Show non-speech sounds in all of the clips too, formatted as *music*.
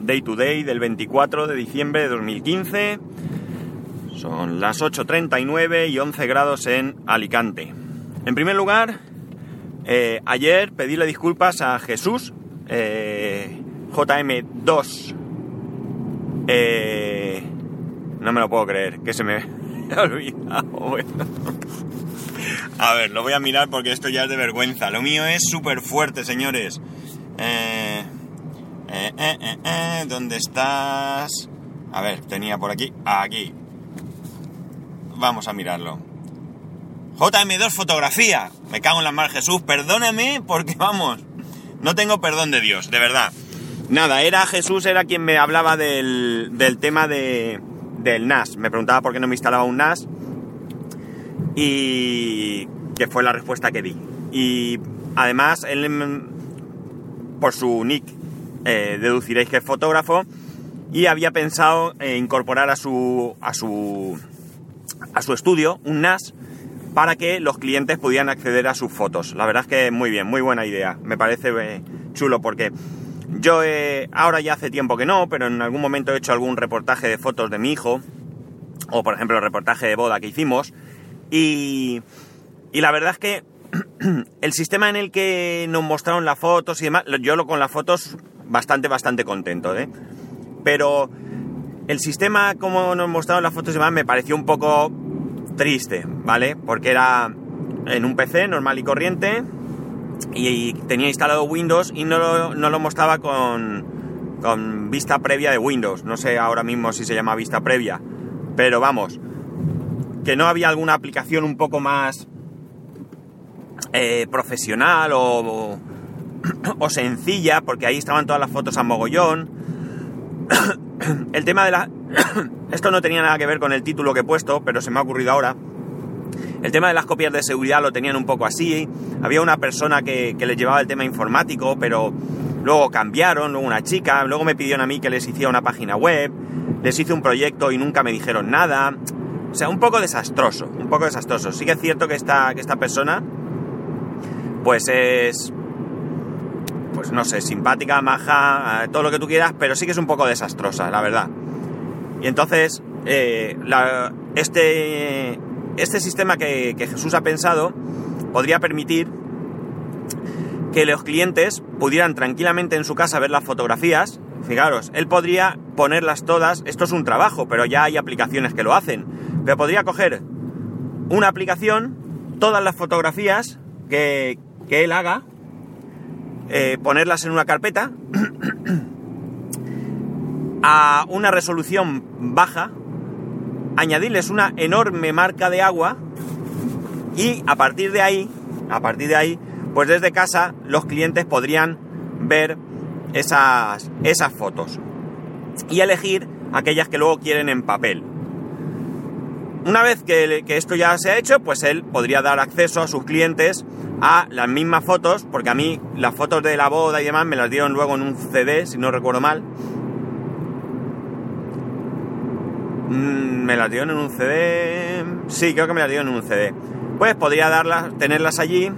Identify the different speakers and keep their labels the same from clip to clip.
Speaker 1: Day to Day del 24 de diciembre de 2015. Son las 8.39 y 11 grados en Alicante. En primer lugar, eh, ayer pedíle disculpas a Jesús, eh, JM2. Eh, no me lo puedo creer, que se me *laughs* ha olvidado. A ver, lo voy a mirar porque esto ya es de vergüenza. Lo mío es súper fuerte, señores. Eh, eh, eh, eh, ¿Dónde estás? A ver, tenía por aquí. Aquí. Vamos a mirarlo. JM2 fotografía. Me cago en las manos, Jesús. Perdóname porque vamos. No tengo perdón de Dios, de verdad. Nada, era Jesús, era quien me hablaba del, del tema de, del NAS. Me preguntaba por qué no me instalaba un NAS. Y que fue la respuesta que di. Y además, él, mm, por su nick, eh, deduciréis que es fotógrafo. Y había pensado incorporar a su, a su, a su estudio un NAS para que los clientes pudieran acceder a sus fotos. La verdad es que muy bien, muy buena idea. Me parece eh, chulo porque yo eh, ahora ya hace tiempo que no, pero en algún momento he hecho algún reportaje de fotos de mi hijo, o por ejemplo el reportaje de boda que hicimos, y, y la verdad es que *clears throat* el sistema en el que nos mostraron las fotos y demás, yo lo con las fotos bastante, bastante contento, ¿eh? Pero el sistema como nos mostraron las fotos y demás me pareció un poco triste, ¿vale? Porque era en un PC normal y corriente y tenía instalado Windows y no lo, no lo mostraba con, con vista previa de Windows. No sé ahora mismo si se llama vista previa, pero vamos, que no había alguna aplicación un poco más eh, profesional o, o sencilla, porque ahí estaban todas las fotos a mogollón. El tema de la... Esto no tenía nada que ver con el título que he puesto, pero se me ha ocurrido ahora. El tema de las copias de seguridad lo tenían un poco así. Había una persona que, que les llevaba el tema informático, pero luego cambiaron, luego una chica, luego me pidieron a mí que les hiciera una página web, les hice un proyecto y nunca me dijeron nada. O sea, un poco desastroso, un poco desastroso. Sí que es cierto que esta, que esta persona, pues es, pues no sé, simpática, maja, eh, todo lo que tú quieras, pero sí que es un poco desastrosa, la verdad. Y entonces, eh, este, este sistema que, que Jesús ha pensado podría permitir que los clientes pudieran tranquilamente en su casa ver las fotografías. Fijaros, él podría ponerlas todas, esto es un trabajo, pero ya hay aplicaciones que lo hacen. Pero podría coger una aplicación, todas las fotografías que, que él haga, eh, ponerlas en una carpeta *clears throat* a una resolución baja, añadirles una enorme marca de agua y a partir de ahí, a partir de ahí, pues desde casa los clientes podrían ver esas, esas fotos y elegir aquellas que luego quieren en papel. Una vez que, que, esto ya se ha hecho, pues él podría dar acceso a sus clientes a las mismas fotos, porque a mí las fotos de la boda y demás me las dieron luego en un CD, si no recuerdo mal. Mm, me las dieron en un CD. Sí, creo que me las dieron en un CD. Pues podría darlas, tenerlas allí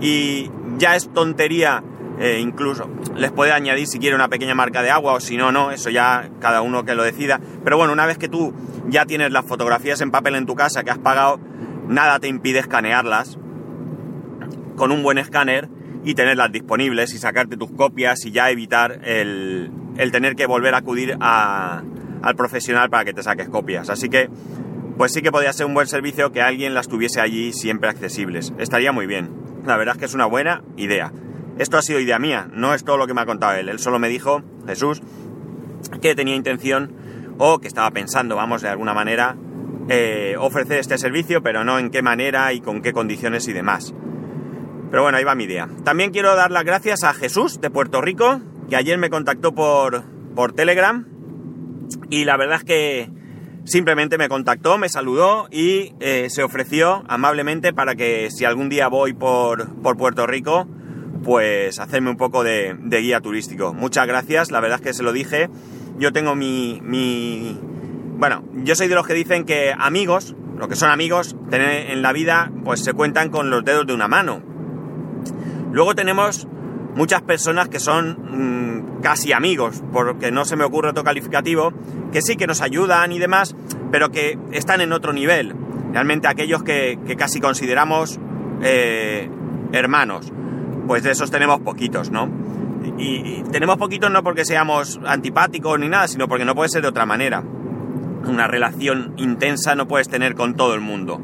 Speaker 1: y ya es tontería eh, incluso les puede añadir si quiere una pequeña marca de agua o si no, no, eso ya cada uno que lo decida. Pero bueno, una vez que tú ya tienes las fotografías en papel en tu casa que has pagado, nada te impide escanearlas con un buen escáner y tenerlas disponibles y sacarte tus copias y ya evitar el, el tener que volver a acudir a, al profesional para que te saques copias. Así que, pues sí que podría ser un buen servicio que alguien las tuviese allí siempre accesibles. Estaría muy bien. La verdad es que es una buena idea. Esto ha sido idea mía, no es todo lo que me ha contado él. Él solo me dijo, Jesús, que tenía intención o que estaba pensando, vamos, de alguna manera, eh, ofrecer este servicio, pero no en qué manera y con qué condiciones y demás. Pero bueno, ahí va mi idea. También quiero dar las gracias a Jesús de Puerto Rico, que ayer me contactó por, por Telegram y la verdad es que simplemente me contactó, me saludó y eh, se ofreció amablemente para que si algún día voy por, por Puerto Rico, pues hacerme un poco de, de, guía turístico. Muchas gracias, la verdad es que se lo dije. Yo tengo mi, mi... Bueno, yo soy de los que dicen que amigos, lo que son amigos, tener en la vida, pues se cuentan con los dedos de una mano. Luego tenemos muchas personas que son mmm, casi amigos, porque no se me ocurre otro calificativo, que sí que nos ayudan y demás, pero que están en otro nivel. Realmente aquellos que, casi consideramos eh, hermanos, pues de esos tenemos poquitos, ¿no? Y, tenemos poquitos no porque seamos antipáticos ni nada, sino porque no puede ser de otra manera. Una relación intensa no puedes tener con todo el mundo.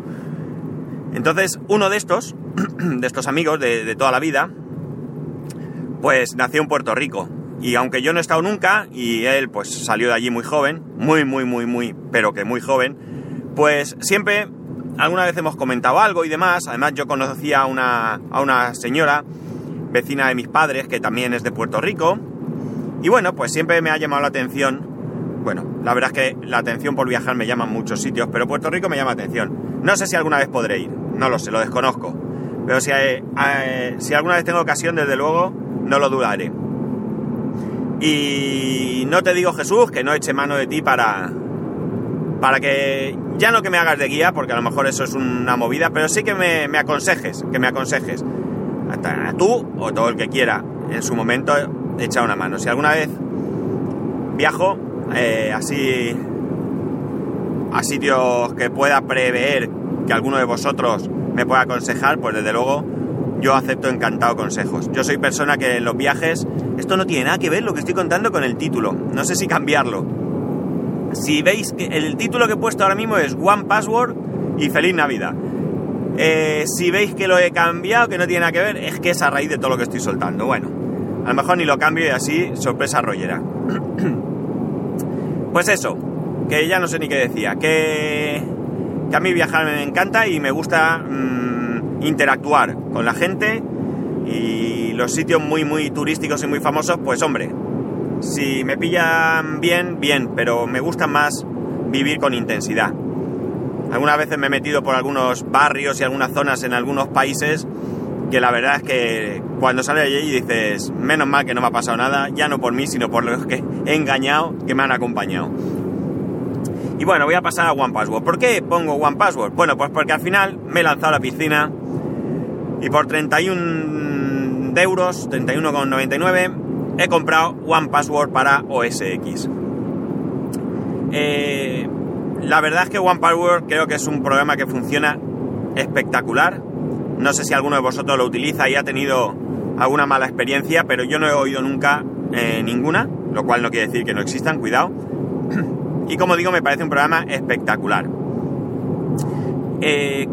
Speaker 1: Entonces, uno de estos, *clears throat* de estos amigos de, de toda la vida, pues nació en Puerto Rico. Y aunque yo no he estado nunca, y él pues salió de allí muy joven, muy, muy, muy, muy, pero que muy joven, pues siempre, alguna vez hemos comentado algo y demás. Además yo conocía a una, a una señora, vecina de mis padres, que también es de Puerto Rico. Y bueno, pues siempre me ha llamado la atención. Bueno, la verdad es que la atención por viajar me llama en muchos sitios, pero Puerto Rico me llama la atención. No sé si alguna vez podré ir, no lo sé, lo desconozco. Pero si, eh, si alguna vez tengo ocasión, desde luego, no lo dudaré. Y no te digo Jesús que no eche mano de ti para, para que ya no que me hagas de guía, porque a lo mejor eso es una movida, pero sí que me, aconsejes, que me aconsejes. Hasta tú o todo el que quiera en su momento echa una mano. Si alguna vez viajo eh, así a sitios que pueda prever que alguno de vosotros me pueda aconsejar, pues desde luego yo acepto encantado consejos. Yo soy persona que en los viajes, esto no tiene nada que ver lo que estoy contando con el título, no sé si cambiarlo. Si veis que el título que he puesto ahora mismo es One Password y Feliz Navidad. Eh, si veis que lo he cambiado, que no tiene nada que ver, es que es a raíz de todo lo que estoy soltando. Bueno, a lo mejor ni lo cambio y así, sorpresa rollera. *clears throat* pues eso, que ya no sé ni qué decía, que, que a mí viajar me encanta y me gusta... Mm, interactuar con la gente y los sitios muy muy turísticos y muy famosos, pues hombre, si me pillan bien, bien, pero me gusta más vivir con intensidad. Algunas veces me he metido por algunos barrios y algunas zonas en algunos países que la verdad es que cuando sales allí dices, menos mal que no me ha pasado nada, ya no por mí, sino por los que he engañado, que me han acompañado. Y bueno, voy a pasar a One Password. ¿Por qué pongo One Password? Bueno, pues porque al final me he lanzado a la piscina y por 31 euros, 31,99, he comprado One Password para OS X. Eh, la verdad es que One Password creo que es un programa que funciona espectacular. No sé si alguno de vosotros lo utiliza y ha tenido alguna mala experiencia, pero yo no he oído nunca eh, ninguna, lo cual no quiere decir que no existan, cuidado. Y como digo, me parece un programa espectacular. Eh,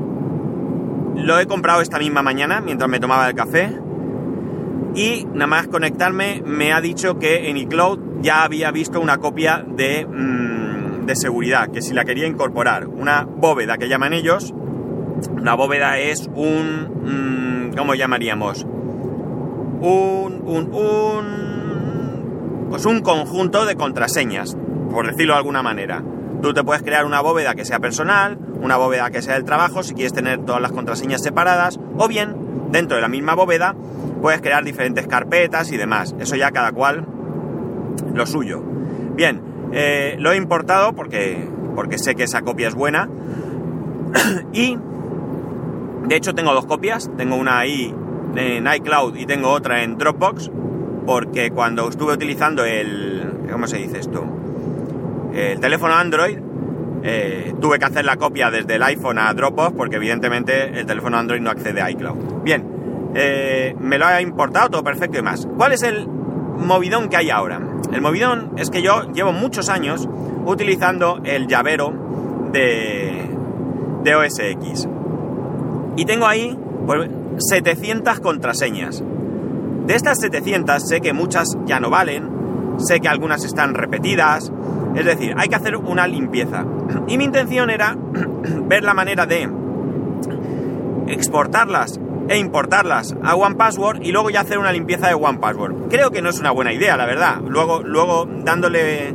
Speaker 1: lo he comprado esta misma mañana mientras me tomaba el café. Y nada más conectarme me ha dicho que en iCloud ya había visto una copia de, mm, de seguridad, que si la quería incorporar. Una bóveda que llaman ellos. Una bóveda es un... Mm, ¿Cómo llamaríamos? Un, un, un... Pues un conjunto de contraseñas, por decirlo de alguna manera. Tú te puedes crear una bóveda que sea personal, una bóveda que sea del trabajo, si quieres tener todas las contraseñas separadas, o bien, dentro de la misma bóveda, puedes crear diferentes carpetas y demás. Eso ya cada cual lo suyo. Bien, eh, lo he importado porque, porque sé que esa copia es buena. *clears throat* y, de hecho, tengo dos copias. Tengo una ahí en iCloud y tengo otra en Dropbox. Porque cuando estuve utilizando el... ¿Cómo se dice esto? El teléfono Android, eh, tuve que hacer la copia desde el iPhone a Dropbox porque evidentemente el teléfono Android no accede a iCloud. Bien, eh, me lo ha importado todo perfecto y más. ¿Cuál es el movidón que hay ahora? El movidón es que yo llevo muchos años utilizando el llavero de, de OS X. Y tengo ahí pues, 700 contraseñas. De estas 700 sé que muchas ya no valen, sé que algunas están repetidas, es decir, hay que hacer una limpieza. Y mi intención era *clears throat* ver la manera de exportarlas e importarlas a OnePassword y luego ya hacer una limpieza de OnePassword. Creo que no es una buena idea, la verdad. Luego, luego dándole,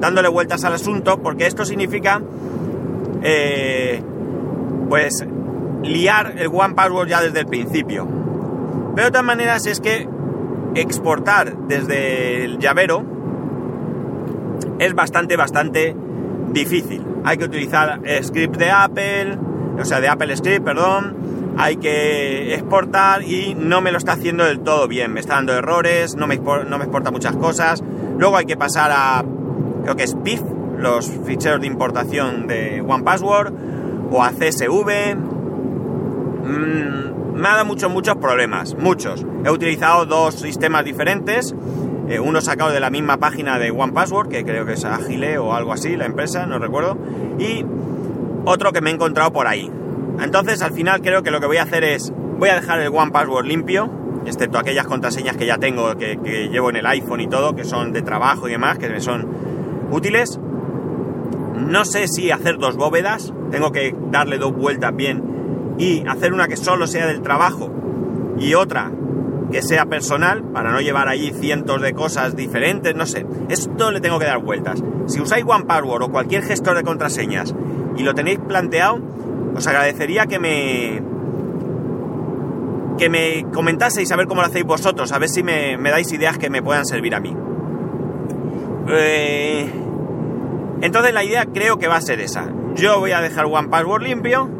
Speaker 1: dándole vueltas al asunto, porque esto significa, eh, pues, liar el OnePassword ya desde el principio. Pero de todas maneras es que exportar desde el llavero es bastante, bastante difícil. Hay que utilizar script de Apple, o sea, de Apple Script, perdón. hay que exportar y no me lo está haciendo del todo bien. Me está dando errores, no me, no me exporta muchas cosas. Luego hay que pasar a, creo que es PIF, los ficheros de importación de OnePassword o a CSV. Mm, me ha dado muchos, muchos problemas, muchos. He utilizado dos sistemas diferentes, eh, uno sacado de la misma página de OnePassword, que creo que es Agile o algo así, la empresa, no recuerdo, y otro que me he encontrado por ahí. Entonces al final creo que lo que voy a hacer es, voy a dejar el One Password limpio, excepto aquellas contraseñas que ya tengo, que, llevo en el iPhone y todo, que son de trabajo y demás, que me son útiles. No sé si hacer dos bóvedas, tengo que darle dos vueltas bien y hacer una que solo sea del trabajo y otra que sea personal, para no llevar allí cientos de cosas diferentes, no sé. Esto le tengo que dar vueltas. Si usáis One Password o cualquier gestor de contraseñas y lo tenéis planteado, os agradecería que me que me comentaseis a ver cómo lo hacéis vosotros, a ver si me, dais ideas que me puedan servir a mí. Eh, entonces la idea creo que va a ser esa. Yo voy a dejar One Password limpio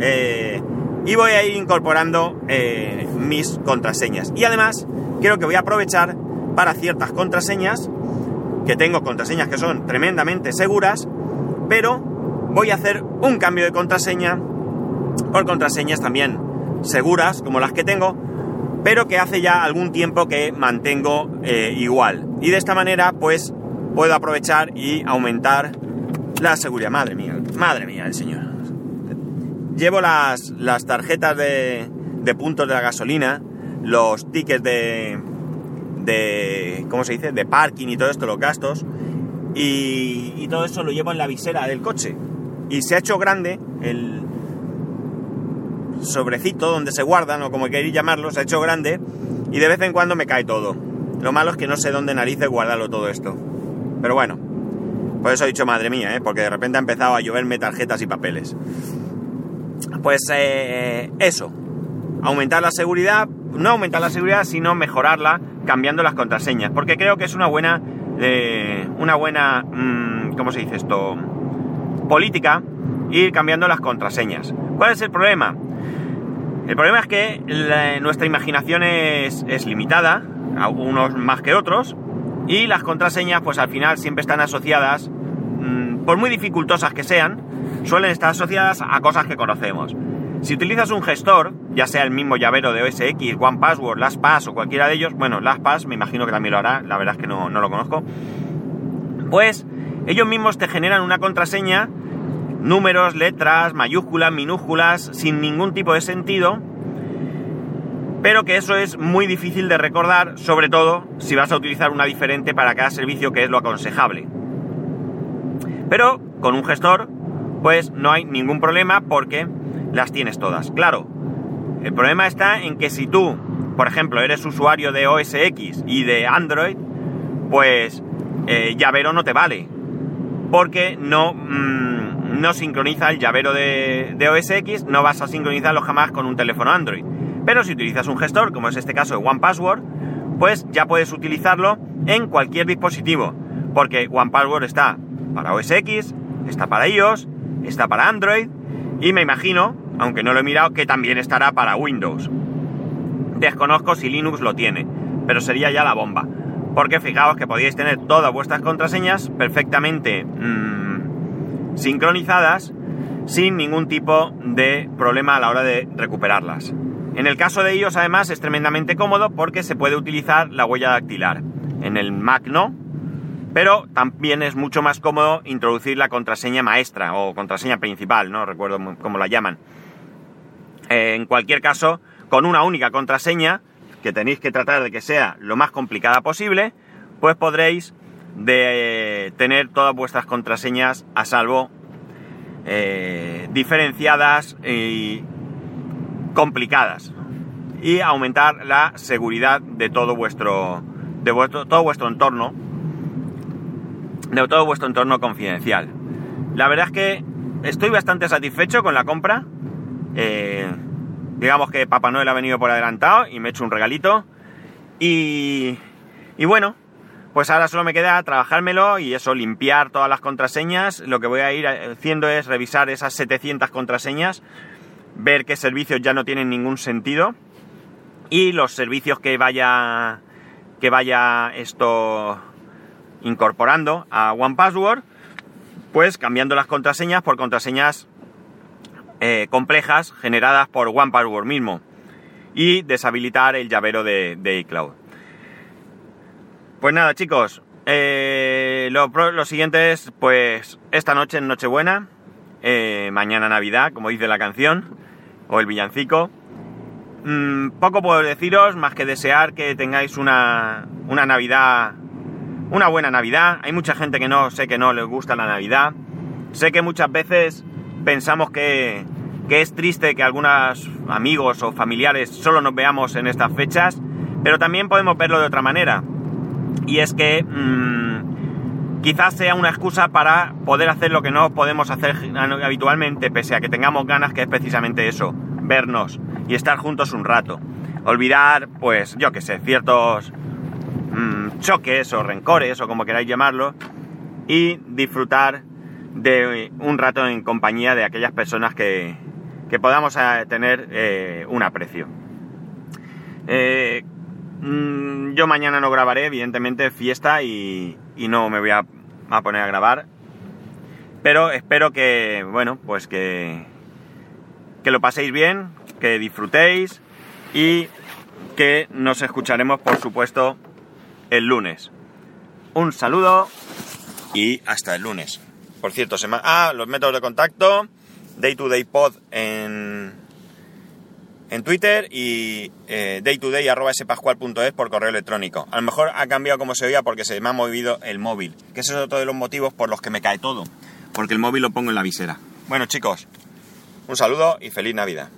Speaker 1: eh, y voy a ir incorporando eh, mis contraseñas. Y además creo que voy a aprovechar para ciertas contraseñas, que tengo contraseñas que son tremendamente seguras, pero voy a hacer un cambio de contraseña por contraseñas también seguras, como las que tengo, pero que hace ya algún tiempo que mantengo eh, igual. Y de esta manera, pues, puedo aprovechar y aumentar la seguridad. Madre mía, madre mía, el señor. Llevo las, las tarjetas de, de puntos de la gasolina, los tickets de, de, ¿cómo se dice?, de parking y todo esto, los gastos, y, y todo eso lo llevo en la visera del coche y se ha hecho grande el sobrecito donde se guardan o como queréis llamarlo, se ha hecho grande y de vez en cuando me cae todo. Lo malo es que no sé dónde narices guardarlo todo esto. Pero bueno, por eso he dicho madre mía, ¿eh? porque de repente ha empezado a lloverme tarjetas y papeles. Pues eh, eso, aumentar la seguridad, no aumentar la seguridad, sino mejorarla cambiando las contraseñas, porque creo que es una buena, eh, una buena, mm, ¿cómo se dice esto? política ir cambiando las contraseñas. ¿Cuál es el problema? El problema es que nuestra imaginación es, es limitada, unos más que otros, y las contraseñas pues al final siempre están asociadas, mm, por muy dificultosas que sean, suelen estar asociadas a cosas que conocemos. Si utilizas un gestor, ya sea el mismo llavero de OSX, OnePassword, LastPass o cualquiera de ellos, bueno, LastPass me imagino que también lo hará, la verdad es que no, no lo conozco, pues ellos mismos te generan una contraseña, números, letras, mayúsculas, minúsculas, sin ningún tipo de sentido, pero que eso es muy difícil de recordar, sobre todo si vas a utilizar una diferente para cada servicio, que es lo aconsejable. Pero con un gestor, pues no hay ningún problema porque las tienes todas. Claro, el problema está en que si tú, por ejemplo, eres usuario de OS X y de Android, pues eh, llavero no te vale porque no, mm, no sincroniza el llavero de, de OS X, no vas a sincronizarlo jamás con un teléfono Android. Pero si utilizas un gestor, como es este caso de OnePassword, pues ya puedes utilizarlo en cualquier dispositivo, porque OnePassword está para OS X, está para iOS, está para Android y me imagino, aunque no lo he mirado, que también estará para Windows. Desconozco si Linux lo tiene, pero sería ya la bomba porque fijaos que podíais tener todas vuestras contraseñas perfectamente mmm, sincronizadas sin ningún tipo de problema a la hora de recuperarlas. En el caso de ellos, además, es tremendamente cómodo porque se puede utilizar la huella dactilar. En el Mac no, pero también es mucho más cómodo introducir la contraseña maestra o contraseña principal, no recuerdo cómo la llaman. en cualquier caso, con una única contraseña que tenéis que tratar de que sea lo más complicada posible, pues podréis de tener todas vuestras contraseñas a salvo, eh, diferenciadas y complicadas. Y aumentar la seguridad de todo vuestro de vuestro todo vuestro entorno de todo vuestro entorno confidencial. La verdad es que estoy bastante satisfecho con la compra. Eh, digamos que Papá Noel ha venido por adelantado y me ha hecho un regalito. Y, y bueno, pues ahora solo me queda trabajármelo y eso, limpiar todas las contraseñas. Lo que voy a ir haciendo es revisar esas 700 contraseñas ver qué servicios ya no tienen ningún sentido y los servicios que vaya que vaya esto incorporando a OnePassword, pues cambiando las contraseñas por contraseñas eh, complejas generadas por OnePassword mismo y deshabilitar el llavero de, iCloud. Pues nada chicos, eh, lo, siguiente es pues esta noche en Nochebuena, eh, mañana Navidad, como dice la canción, o el villancico. Mm, poco puedo deciros más que desear que tengáis una, una Navidad, una buena Navidad. Hay mucha gente que no sé que no les gusta la Navidad. Sé que muchas veces pensamos que, que es triste que algunos amigos o familiares solo nos veamos en estas fechas, pero también podemos verlo de otra manera. Y es que mm, quizás sea una excusa para poder hacer lo que no podemos hacer habitualmente, pese a que tengamos ganas, que es precisamente eso, vernos y estar juntos un rato. Olvidar, pues, yo que sé, ciertos choques o rencores o como queráis llamarlo y disfrutar de un rato en compañía de aquellas personas que, que podamos eh, tener eh, un aprecio. Eh, mm, yo mañana no grabaré, evidentemente, fiesta y, y no me voy a, a, poner a grabar. Pero espero que, bueno, pues que, que lo paséis bien, que disfrutéis y que nos escucharemos, por supuesto, el lunes. Un saludo y hasta el lunes. Por cierto, se Ah, los métodos de contacto. Day to Day Pod en, en Twitter y eh, daytoday.spascual.es por correo electrónico. A lo mejor ha cambiado como se oía porque se me ha movido el móvil, que ese es otro de los motivos por los que me cae todo, porque el móvil lo pongo en la visera. Bueno chicos, un saludo y feliz Navidad.